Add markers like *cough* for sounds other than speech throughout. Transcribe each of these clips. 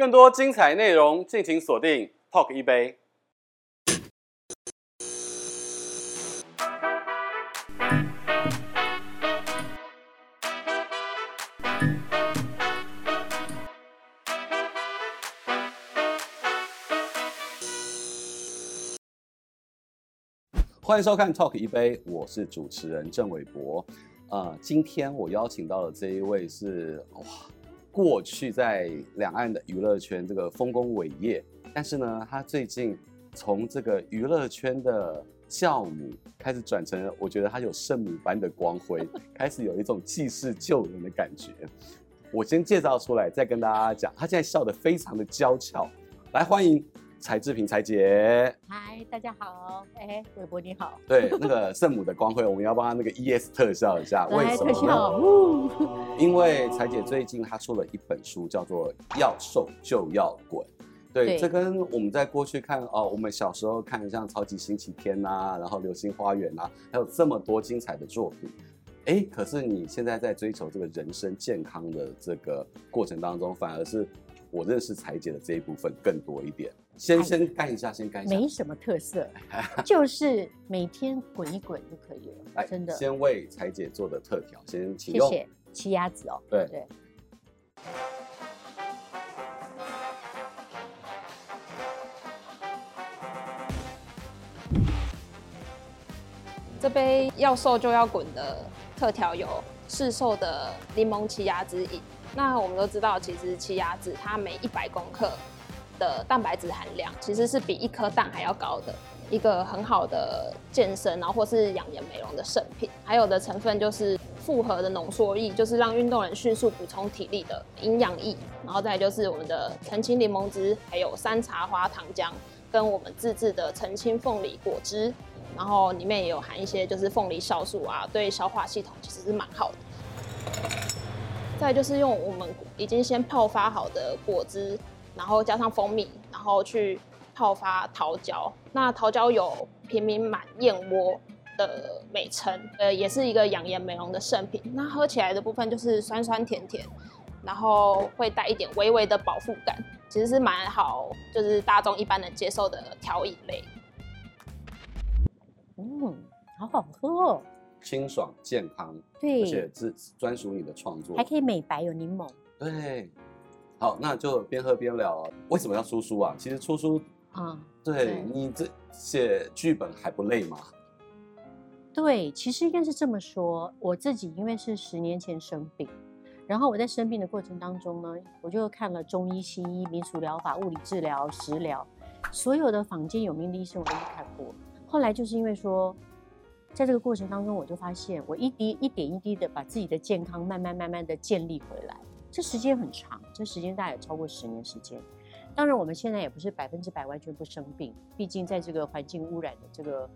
更多精彩内容，敬请锁定 Talk 一杯。欢迎收看 Talk 一杯，我是主持人郑伟博。呃，今天我邀请到的这一位是哇，过去在两岸的娱乐圈这个丰功伟业，但是呢，他最近从这个娱乐圈的教母开始转成，我觉得他有圣母般的光辉，*laughs* 开始有一种济世救人的感觉。我先介绍出来，再跟大家讲，他现在笑得非常的娇俏，来欢迎。柴智屏柴姐，嗨，大家好，哎，韦伯你好。对，那个圣母的光辉，我们要帮他那个 ES 特效一下，*laughs* 为什么？特效，*laughs* 因为柴姐最近她出了一本书，叫做《要瘦就要滚》。对，对这跟我们在过去看哦，我们小时候看像《超级星期天》呐，然后《流星花园》呐，还有这么多精彩的作品。哎，可是你现在在追求这个人生健康的这个过程当中，反而是我认识柴姐的这一部分更多一点。先先干一下，先干一下，没什么特色，*laughs* 就是每天滚一滚就可以了。来，真的，先为裁姐做的特调，先请用。谢谢，奇亚籽哦。对对。这杯要瘦就要滚的特调有市售的柠檬奇亚籽饮。那我们都知道，其实奇亚籽它每一百公克。的蛋白质含量其实是比一颗蛋还要高的，一个很好的健身，然后或是养颜美容的圣品。还有的成分就是复合的浓缩液，就是让运动人迅速补充体力的营养液。然后再就是我们的澄清柠檬汁，还有山茶花糖浆，跟我们自制的澄清凤梨果汁。然后里面也有含一些就是凤梨酵素啊，对消化系统其实是蛮好的。再就是用我们已经先泡发好的果汁。然后加上蜂蜜，然后去泡发桃胶。那桃胶有平民满燕窝的美称，呃，也是一个养颜美容的圣品。那喝起来的部分就是酸酸甜甜，然后会带一点微微的饱腹感，其实是蛮好，就是大众一般能接受的调饮类。嗯，好好喝哦，清爽健康，对，而且是专属你的创作，还可以美白，有柠檬，对。好，那就边喝边聊。为什么要出书啊？其实出书啊，对，对你这写剧本还不累吗？对，其实应该是这么说。我自己因为是十年前生病，然后我在生病的过程当中呢，我就看了中医、西医、民俗疗法、物理治疗、食疗，所有的坊间有名的医生我都看过。后来就是因为说，在这个过程当中，我就发现我一滴一点一滴的把自己的健康慢慢慢慢的建立回来。这时间很长，这时间大概有超过十年时间。当然，我们现在也不是百分之百完全不生病，毕竟在这个环境污染的这个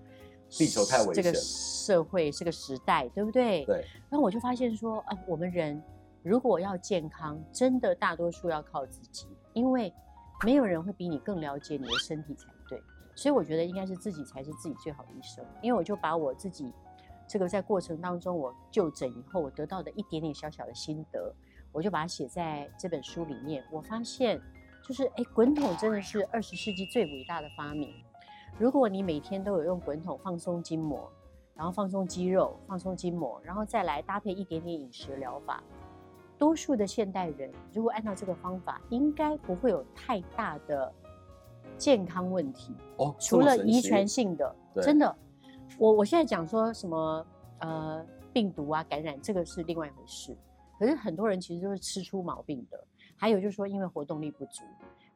地球太危险，这个社会这个时代，对不对？对。然后我就发现说，啊，我们人如果要健康，真的大多数要靠自己，因为没有人会比你更了解你的身体才对。所以我觉得应该是自己才是自己最好的医生。因为我就把我自己这个在过程当中我就诊以后我得到的一点点小小的心得。我就把它写在这本书里面。我发现，就是哎，滚筒真的是二十世纪最伟大的发明。如果你每天都有用滚筒放松筋膜，然后放松肌肉、放松筋膜，然后再来搭配一点点饮食疗法，多数的现代人如果按照这个方法，应该不会有太大的健康问题哦。除了遗传性的，真的，我我现在讲说什么呃病毒啊感染，这个是另外一回事。可是很多人其实都是吃出毛病的，还有就是说因为活动力不足。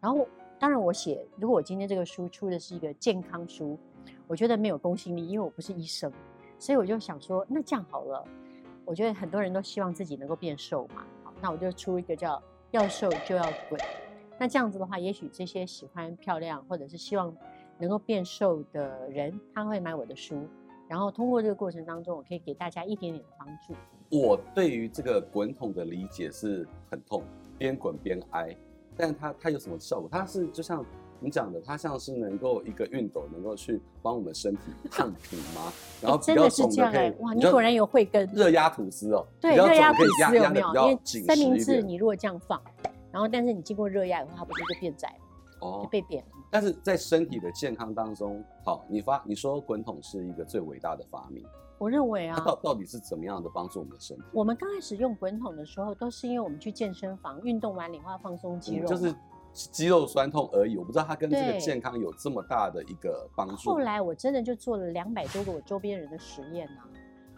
然后当然我写，如果我今天这个书出的是一个健康书，我觉得没有公信力，因为我不是医生，所以我就想说，那这样好了，我觉得很多人都希望自己能够变瘦嘛，好，那我就出一个叫“要瘦就要滚”。那这样子的话，也许这些喜欢漂亮或者是希望能够变瘦的人，他会买我的书，然后通过这个过程当中，我可以给大家一点点的帮助。我对于这个滚筒的理解是很痛，边滚边挨，但它它有什么效果？它是就像你讲的，它像是能够一个熨斗能够去帮我们身体烫平吗？然后真的是这样哎，哇，你果然有慧根。热压吐司哦，对，热压吐司有没有？因为三明治你如果这样放，然然后但是你经过热压以后，它不是就变窄了，哦，就被扁了。但是在身体的健康当中，好，你发你说滚筒是一个最伟大的发明，我认为啊，它到到底是怎么样的帮助我们的身体？我们刚开始用滚筒的时候，都是因为我们去健身房运动完以后要放松肌肉，就是肌肉酸痛而已。我不知道它跟这个健康有这么大的一个帮助。后来我真的就做了两百多个我周边人的实验啊，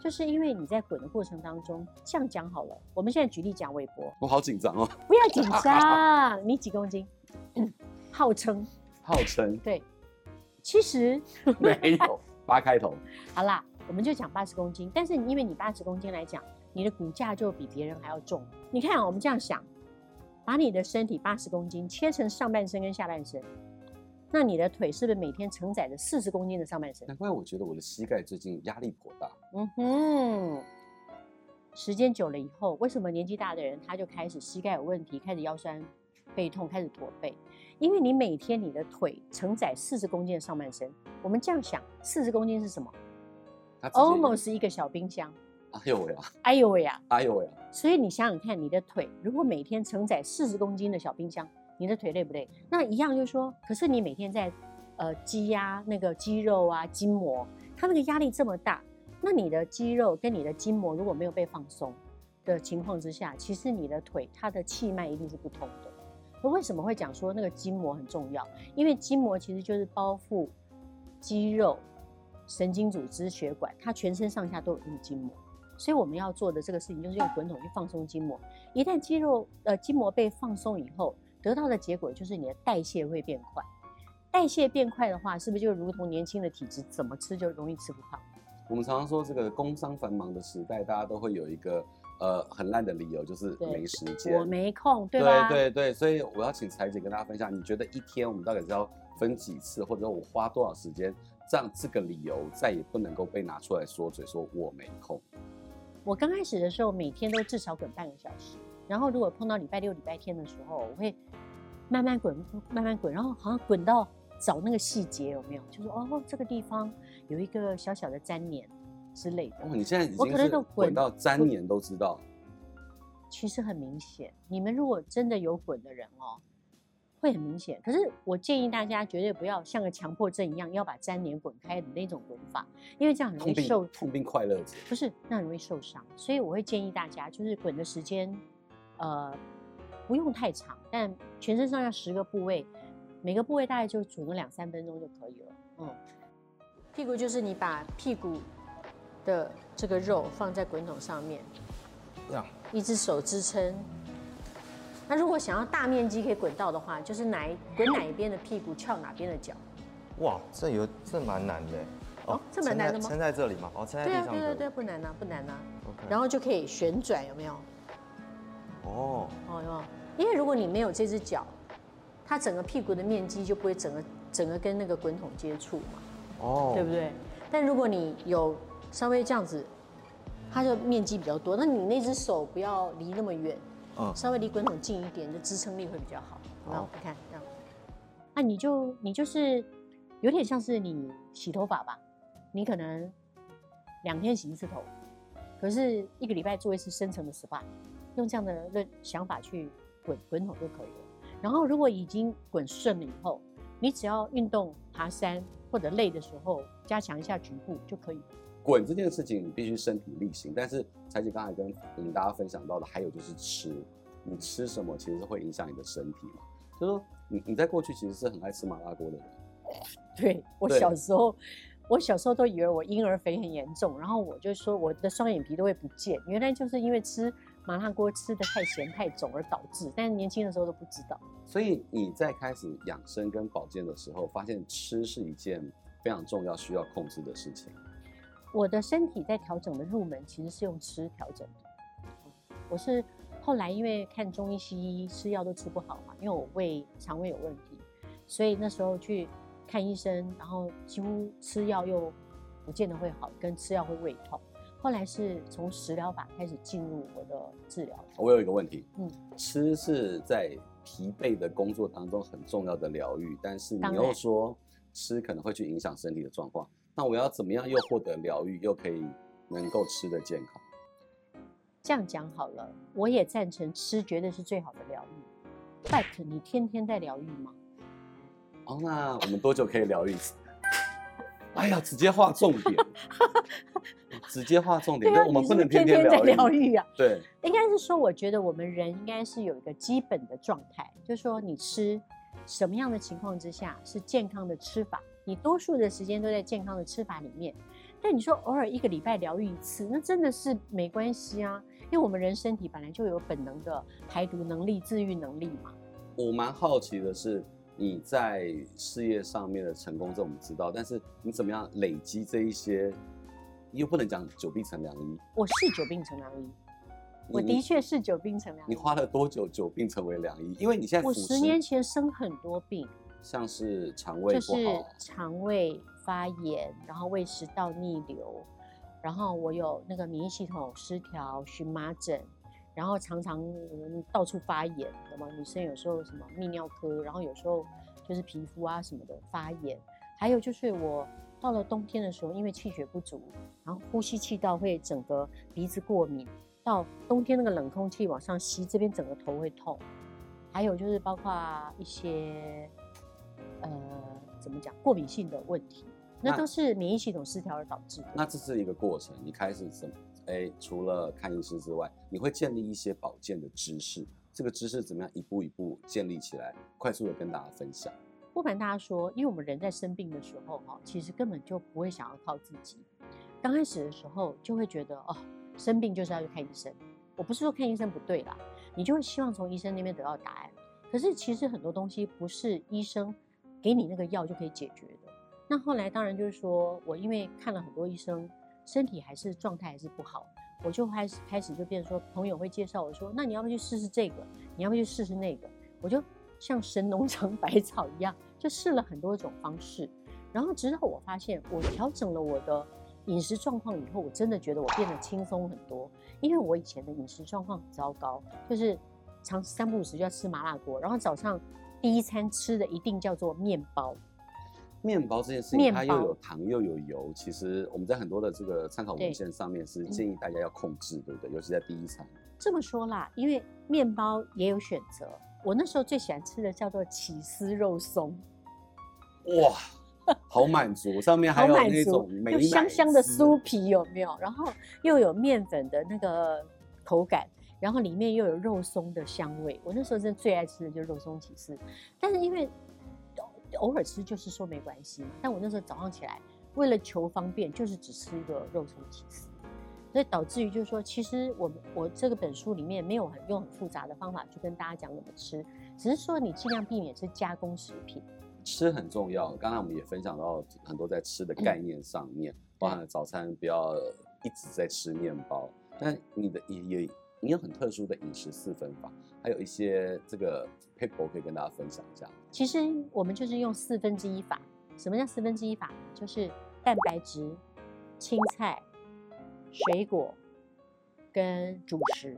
就是因为你在滚的过程当中，这样讲好了，我们现在举例讲韦伯，我好紧张哦，不要紧张，*laughs* 你几公斤？嗯，号称。号称对，其实 *laughs* 没有八开头。好啦，我们就讲八十公斤。但是因为你八十公斤来讲，你的骨架就比别人还要重。你看啊，我们这样想，把你的身体八十公斤切成上半身跟下半身，那你的腿是不是每天承载着四十公斤的上半身？难怪我觉得我的膝盖最近压力颇大。嗯哼，时间久了以后，为什么年纪大的人他就开始膝盖有问题，开始腰酸背痛，开始驼背？因为你每天你的腿承载四十公斤的上半身，我们这样想，四十公斤是什么？Almost 一个小冰箱。哎呦喂呀！哎呦喂呀！哎呦喂呀！所以你想想看，你的腿如果每天承载四十公斤的小冰箱，你的腿累不累？那一样就是说，可是你每天在呃积压那个肌肉啊筋膜，它那个压力这么大，那你的肌肉跟你的筋膜如果没有被放松的情况之下，其实你的腿它的气脉一定是不通的。那为什么会讲说那个筋膜很重要？因为筋膜其实就是包覆肌肉、神经组织、血管，它全身上下都有一个筋膜。所以我们要做的这个事情就是用滚筒去放松筋膜。一旦肌肉呃筋膜被放松以后，得到的结果就是你的代谢会变快。代谢变快的话，是不是就如同年轻的体质，怎么吃就容易吃不胖？我们常常说这个工商繁忙的时代，大家都会有一个。呃，很烂的理由就是没时间，我没空，对吧？对对对，所以我要请彩姐跟大家分享，你觉得一天我们到底是要分几次，或者我花多少时间，让这个理由再也不能够被拿出来说嘴，说我没空。我刚开始的时候，每天都至少滚半个小时，然后如果碰到礼拜六、礼拜天的时候，我会慢慢滚，慢慢滚，然后好像滚到找那个细节有没有，就是哦，这个地方有一个小小的粘连。之类的，哦，你现在已经是滚到粘黏都知道。其实很明显，你们如果真的有滚的人哦，会很明显。可是我建议大家绝对不要像个强迫症一样，要把粘连滚开的那种滚法，因为这样很容易受痛并快乐着，不是，那很容易受伤。所以我会建议大家，就是滚的时间，呃，不用太长，但全身上下十个部位，每个部位大概就煮个两三分钟就可以了。嗯，屁股就是你把屁股。的这个肉放在滚筒上面，这样一只手支撑。那如果想要大面积可以滚到的话，就是哪一滚哪一边的屁股翘哪边的脚。哇，这有这蛮难的哦，这蛮难的吗？撑在这里吗？哦，撑在地上。对啊，对对对，不难啊，不难啊。然后就可以旋转，有没有？哦。哦哟，因为如果你没有这只脚，它整个屁股的面积就不会整个整个跟那个滚筒接触嘛。哦。对不对？但如果你有稍微这样子，它就面积比较多。那你那只手不要离那么远，嗯，稍微离滚筒近一点，你的支撑力会比较好。好，哦，你看这样，那你就你就是有点像是你洗头发吧，你可能两天洗一次头，可是一个礼拜做一次深层的 SPA，用这样的想法去滚滚筒就可以了。然后如果已经滚顺了以后，你只要运动爬山或者累的时候，加强一下局部就可以。滚这件事情，你必须身体力行。但是才姐刚才跟我们大家分享到的，还有就是吃，你吃什么其实会影响你的身体嘛。就是说你你在过去其实是很爱吃麻辣锅的人。*laughs* 对，我小时候，我小时候都以为我婴儿肥很严重，然后我就说我的双眼皮都会不见，原来就是因为吃麻辣锅吃的太咸太肿而导致。但是年轻的时候都不知道。所以你在开始养生跟保健的时候，发现吃是一件非常重要需要控制的事情。我的身体在调整的入门其实是用吃调整的。我是后来因为看中医西医吃药都吃不好嘛，因为我胃肠胃有问题，所以那时候去看医生，然后几乎吃药又不见得会好，跟吃药会胃痛。后来是从食疗法开始进入我的治疗。我有一个问题，嗯，吃是在疲惫的工作当中很重要的疗愈，但是你又说吃可能会去影响身体的状况。那我要怎么样又获得疗愈，又可以能够吃得健康？这样讲好了，我也赞成吃绝对是最好的疗愈。，But 你天天在疗愈吗？哦，那我们多久可以疗愈一次？哎呀，直接画重点，*laughs* 直接画重点。对啊，我们不能天天在疗愈啊。对，应该是说，我觉得我们人应该是有一个基本的状态，就是说你吃什么样的情况之下是健康的吃法，你多数的时间都在健康的吃法里面。但你说偶尔一个礼拜疗愈一次，那真的是没关系啊，因为我们人身体本来就有本能的排毒能力、自愈能力嘛。我蛮好奇的是。你在事业上面的成功，这我们知道，但是你怎么样累积这一些？又不能讲久病成良医。我是久病成良医，我的确是久病成良医。你花了多久久病成为良医？因为你现在我十年前生很多病，像是肠胃不好，就是肠胃发炎，然后胃食道逆流，然后我有那个免疫系统失调、荨麻疹。然后常常到处发炎，懂吗？女生有时候什么泌尿科，然后有时候就是皮肤啊什么的发炎。还有就是我到了冬天的时候，因为气血不足，然后呼吸气道会整个鼻子过敏。到冬天那个冷空气往上吸，这边整个头会痛。还有就是包括一些呃怎么讲过敏性的问题，那都是免疫系统失调而导致的。那这是一个过程，你开始怎么？哎，除了看医师之外，你会建立一些保健的知识。这个知识怎么样一步一步建立起来？快速的跟大家分享。不瞒大家说，因为我们人在生病的时候，哈，其实根本就不会想要靠自己。刚开始的时候就会觉得，哦，生病就是要去看医生。我不是说看医生不对啦，你就会希望从医生那边得到答案。可是其实很多东西不是医生给你那个药就可以解决的。那后来当然就是说我因为看了很多医生。身体还是状态还是不好，我就开始开始就变说，朋友会介绍我说，那你要不去试试这个？你要不去试试那个？我就像神农尝百草一样，就试了很多种方式。然后直到我发现，我调整了我的饮食状况以后，我真的觉得我变得轻松很多。因为我以前的饮食状况很糟糕，就是常三不五时就要吃麻辣锅，然后早上第一餐吃的一定叫做面包。面包这件事情，它又有糖又有油，其实我们在很多的这个参考文献上面是建议大家要控制，对不对？尤其在第一餐。这么说啦，因为面包也有选择。我那时候最喜欢吃的叫做起司肉松，哇，好满足！上面还有那种香香的酥皮，有没有？然后又有面粉的那个口感，然后里面又有肉松的香味。我那时候真的最爱吃的就是肉松起司，但是因为。偶尔吃就是说没关系，但我那时候早上起来为了求方便，就是只吃一个肉松起司，所以导致于就是说，其实我我这个本书里面没有很用很复杂的方法去跟大家讲怎么吃，只是说你尽量避免吃加工食品。吃很重要，刚才我们也分享到很多在吃的概念上面，嗯、包含了早餐不要一直在吃面包，但你的也也你有很特殊的饮食四分法，还有一些这个。可以跟大家分享一下。其实我们就是用四分之一法。什么叫四分之一法？就是蛋白质、青菜、水果跟主食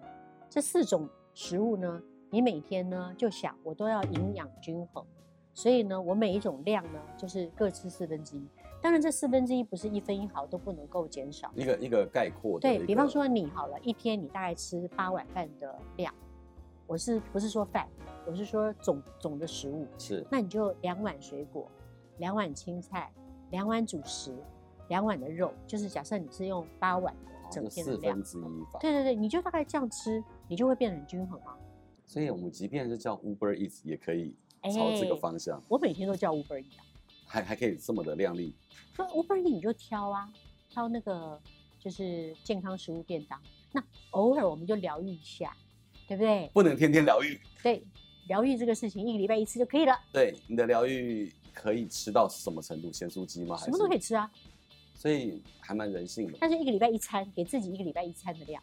这四种食物呢。你每天呢就想我都要营养均衡，所以呢我每一种量呢就是各吃四分之一。当然这四分之一不是一分一毫都不能够减少。一个一个概括的。对，比方说你好了，一天你大概吃八碗饭的量。我是不是说饭？我是说总总的食物。是。那你就两碗水果，两碗青菜，两碗主食，两碗的肉，就是假设你是用八碗的整天的量。四分之一法。对对对，你就大概这样吃，你就会变得很均衡啊。所以我们即便是叫 Uber Eats 也可以朝这个方向。欸、我每天都叫 Uber Eats 啊。还还可以这么的靓丽。说 Uber Eats 你就挑啊，挑那个就是健康食物便当。那偶尔我们就疗愈一下。对不对？不能天天疗愈。对，疗愈这个事情，一个礼拜一次就可以了。对，你的疗愈可以吃到什么程度？咸酥鸡吗？什么都可以吃啊。所以还蛮人性的。但是一个礼拜一餐，给自己一个礼拜一餐的量。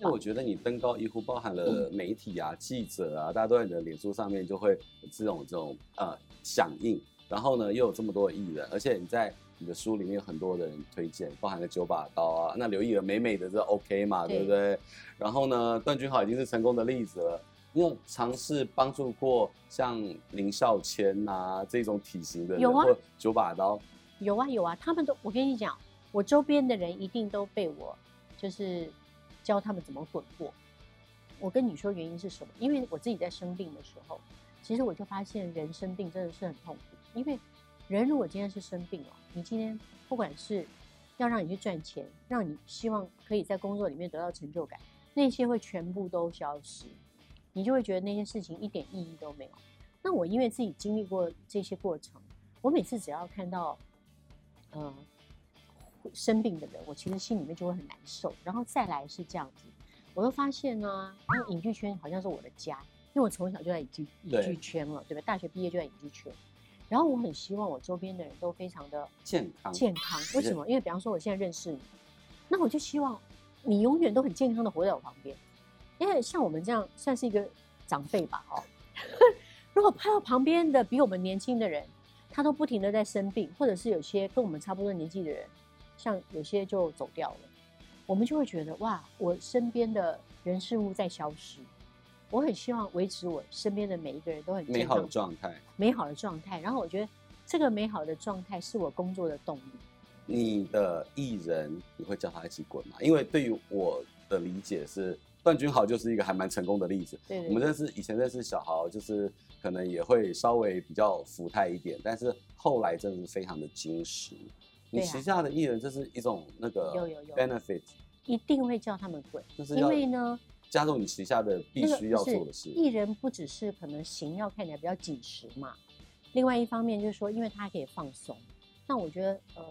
那我觉得你登高一呼，包含了媒体啊、记者啊，大家都在你的脸书上面就会有这种这种呃响应，然后呢又有这么多的艺人，而且你在。你的书里面有很多的人推荐，包含了九把刀啊，那刘亦儿美美的这 OK 嘛，对，不对？然后呢，段君豪已经是成功的例子了。你有尝试帮助过像林孝谦啊这种体型的人，有啊，九把刀，有啊有啊，他们都我跟你讲，我周边的人一定都被我就是教他们怎么滚过。我跟你说原因是什么？因为我自己在生病的时候，其实我就发现人生病真的是很痛苦。因为人如果今天是生病哦，你今天不管是要让你去赚钱，让你希望可以在工作里面得到成就感，那些会全部都消失，你就会觉得那些事情一点意义都没有。那我因为自己经历过这些过程，我每次只要看到，呃，生病的人，我其实心里面就会很难受。然后再来是这样子，我又发现呢，因为影剧圈好像是我的家，因为我从小就在影剧影剧圈了，对吧？大学毕业就在影剧圈。然后我很希望我周边的人都非常的健康健康。为什么？因为比方说我现在认识你，那我就希望你永远都很健康的活在我旁边。因为像我们这样算是一个长辈吧，哦，*laughs* 如果拍到旁边的比我们年轻的人，他都不停的在生病，或者是有些跟我们差不多年纪的人，像有些就走掉了，我们就会觉得哇，我身边的人事物在消失。我很希望维持我身边的每一个人都很美好的状态，美好的状态。然后我觉得这个美好的状态是我工作的动力。你的艺人，你会叫他一起滚吗？因为对于我的理解是，段君豪就是一个还蛮成功的例子。对，对，对，我们认识以前认识小豪，就是可能也会稍微比较浮态一点，但是后来真的是非常的精实。你旗下的艺人，这是一种那个有有有 benefit，一定会叫他们滚，就是因为呢。加入你旗下的必须要做的事。艺人不只是可能形要看起来比较紧实嘛，另外一方面就是说，因为他还可以放松。那我觉得，呃，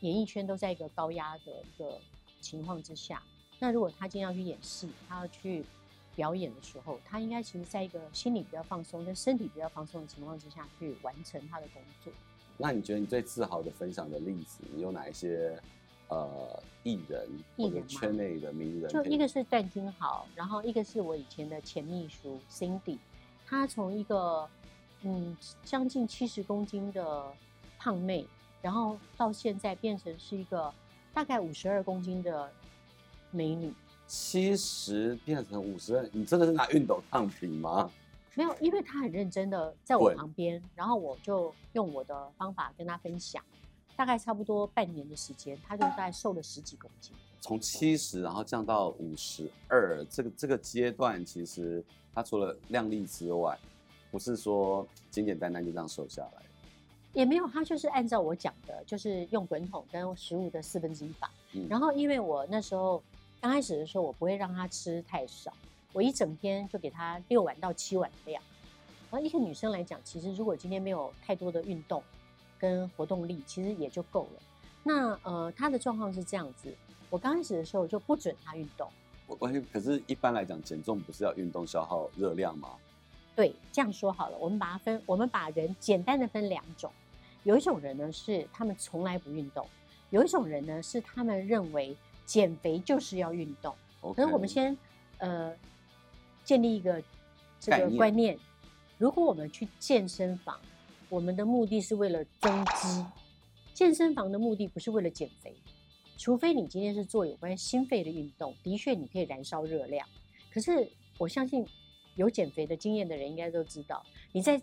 演艺圈都在一个高压的一个情况之下。那如果他今天要去演戏，他要去表演的时候，他应该其实在一个心理比较放松、跟身体比较放松的情况之下去完成他的工作。那你觉得你最自豪的分享的例子，你有哪一些？呃，艺人或者圈内的名人，就一个是段君豪，然后一个是我以前的前秘书 Cindy，她从一个嗯将近七十公斤的胖妹，然后到现在变成是一个大概五十二公斤的美女。七十变成五十二，你真的是拿熨斗烫平吗？没有，因为她很认真的在我旁边，然后我就用我的方法跟她分享。大概差不多半年的时间，他就大概瘦了十几公斤，从七十然后降到五十二，这个这个阶段其实他除了量力之外，不是说简简单单就这样瘦下来，也没有，他就是按照我讲的，就是用滚筒跟食物的四分之一法。嗯、然后因为我那时候刚开始的时候，我不会让他吃太少，我一整天就给他六碗到七碗的量。然后一个女生来讲，其实如果今天没有太多的运动，跟活动力其实也就够了。那呃，他的状况是这样子。我刚开始的时候就不准他运动。我关键，可是一般来讲，减重不是要运动消耗热量吗？对，这样说好了，我们把它分，我们把人简单的分两种。有一种人呢是他们从来不运动，有一种人呢是他们认为减肥就是要运动。可是我们先呃建立一个这个观念，念如果我们去健身房。我们的目的是为了增肌，健身房的目的不是为了减肥，除非你今天是做有关心肺的运动，的确你可以燃烧热量。可是我相信有减肥的经验的人应该都知道，你在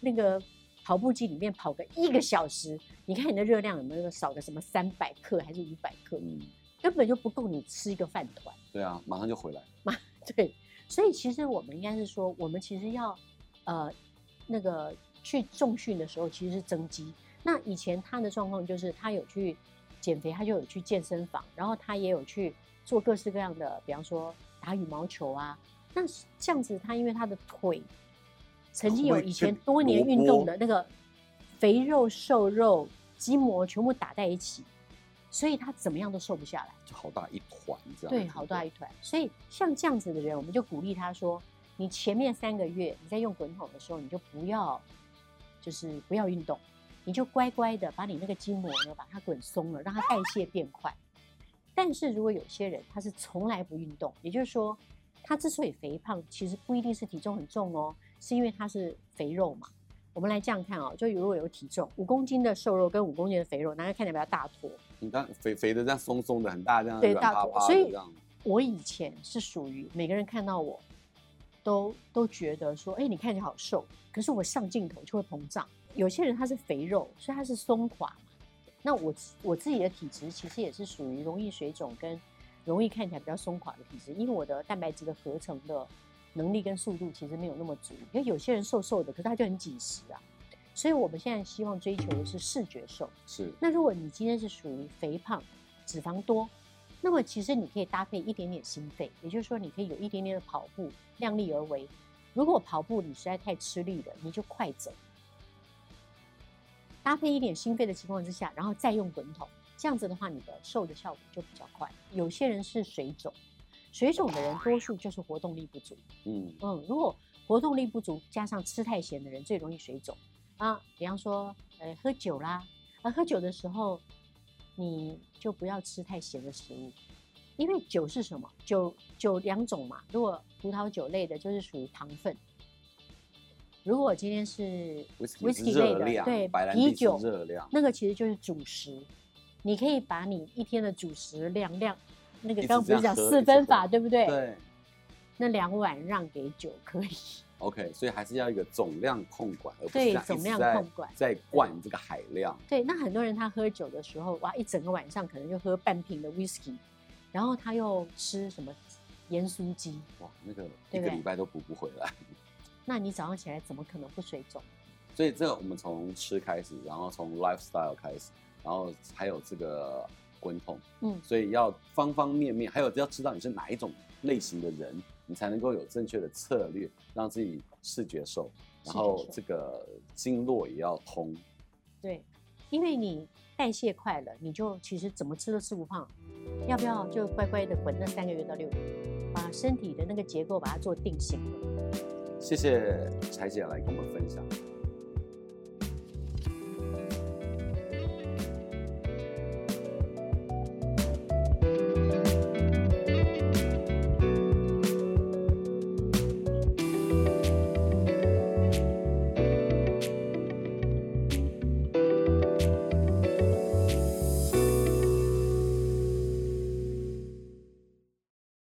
那个跑步机里面跑个一个小时，你看你的热量有没有少个什么三百克还是五百克？嗯，根本就不够你吃一个饭团。对啊，马上就回来。马 *laughs* 对，所以其实我们应该是说，我们其实要呃那个。去重训的时候其实是增肌。那以前他的状况就是他有去减肥，他就有去健身房，然后他也有去做各式各样的，比方说打羽毛球啊。那这样子，他因为他的腿曾经有以前多年运动的那个肥肉、瘦肉、筋膜全部打在一起，所以他怎么样都瘦不下来，就好大一团这样。对，好大一团。所以像这样子的人，我们就鼓励他说：你前面三个月你在用滚筒的时候，你就不要。就是不要运动，你就乖乖的把你那个筋膜呢，把它滚松了，让它代谢变快。但是如果有些人他是从来不运动，也就是说，他之所以肥胖，其实不一定是体重很重哦，是因为他是肥肉嘛。我们来这样看哦，就如果有体重五公斤的瘦肉跟五公斤的肥肉，哪个看起来比较大坨？你看肥肥的这样松松的，很大这样，对，大坨。所以，我以前是属于每个人看到我。都都觉得说，哎、欸，你看起来好瘦，可是我上镜头就会膨胀。有些人他是肥肉，所以他是松垮嘛。那我我自己的体质其实也是属于容易水肿跟容易看起来比较松垮的体质，因为我的蛋白质的合成的能力跟速度其实没有那么足。因为有些人瘦瘦的，可是他就很紧实啊。所以我们现在希望追求的是视觉瘦。是。那如果你今天是属于肥胖、脂肪多，那么其实你可以搭配一点点心肺，也就是说你可以有一点点的跑步，量力而为。如果跑步你实在太吃力了，你就快走。搭配一点心肺的情况之下，然后再用滚筒，这样子的话，你的瘦的效果就比较快。有些人是水肿，水肿的人多数就是活动力不足。嗯嗯，如果活动力不足加上吃太咸的人，最容易水肿。啊，比方说，呃，喝酒啦，啊，喝酒的时候，你就不要吃太咸的食物，因为酒是什么？酒酒两种嘛，如果葡萄酒类的，就是属于糖分；如果今天是 whisky 类的，对，啤酒那个其实就是主食。你可以把你一天的主食量量，那个刚刚不是讲四分法，对不对？对，那两碗让给酒可以。OK，所以还是要一个总量控管，而不是对总量控管在灌这个海量。对，那很多人他喝酒的时候，哇，一整个晚上可能就喝半瓶的 whisky，然后他又吃什么盐酥鸡，哇，那个一个礼拜都补不回来。*laughs* 那你早上起来怎么可能不水肿？所以这个我们从吃开始，然后从 lifestyle 开始，然后还有这个滚筒，嗯，所以要方方面面，还有要知道你是哪一种类型的人。你才能够有正确的策略，让自己视觉瘦，然后这个经络也要通。对，因为你代谢快了，你就其实怎么吃都吃不胖。要不要就乖乖的滚那三个月到六个月，把身体的那个结构把它做定型。谢谢柴姐来跟我们分享。